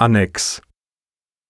Annex.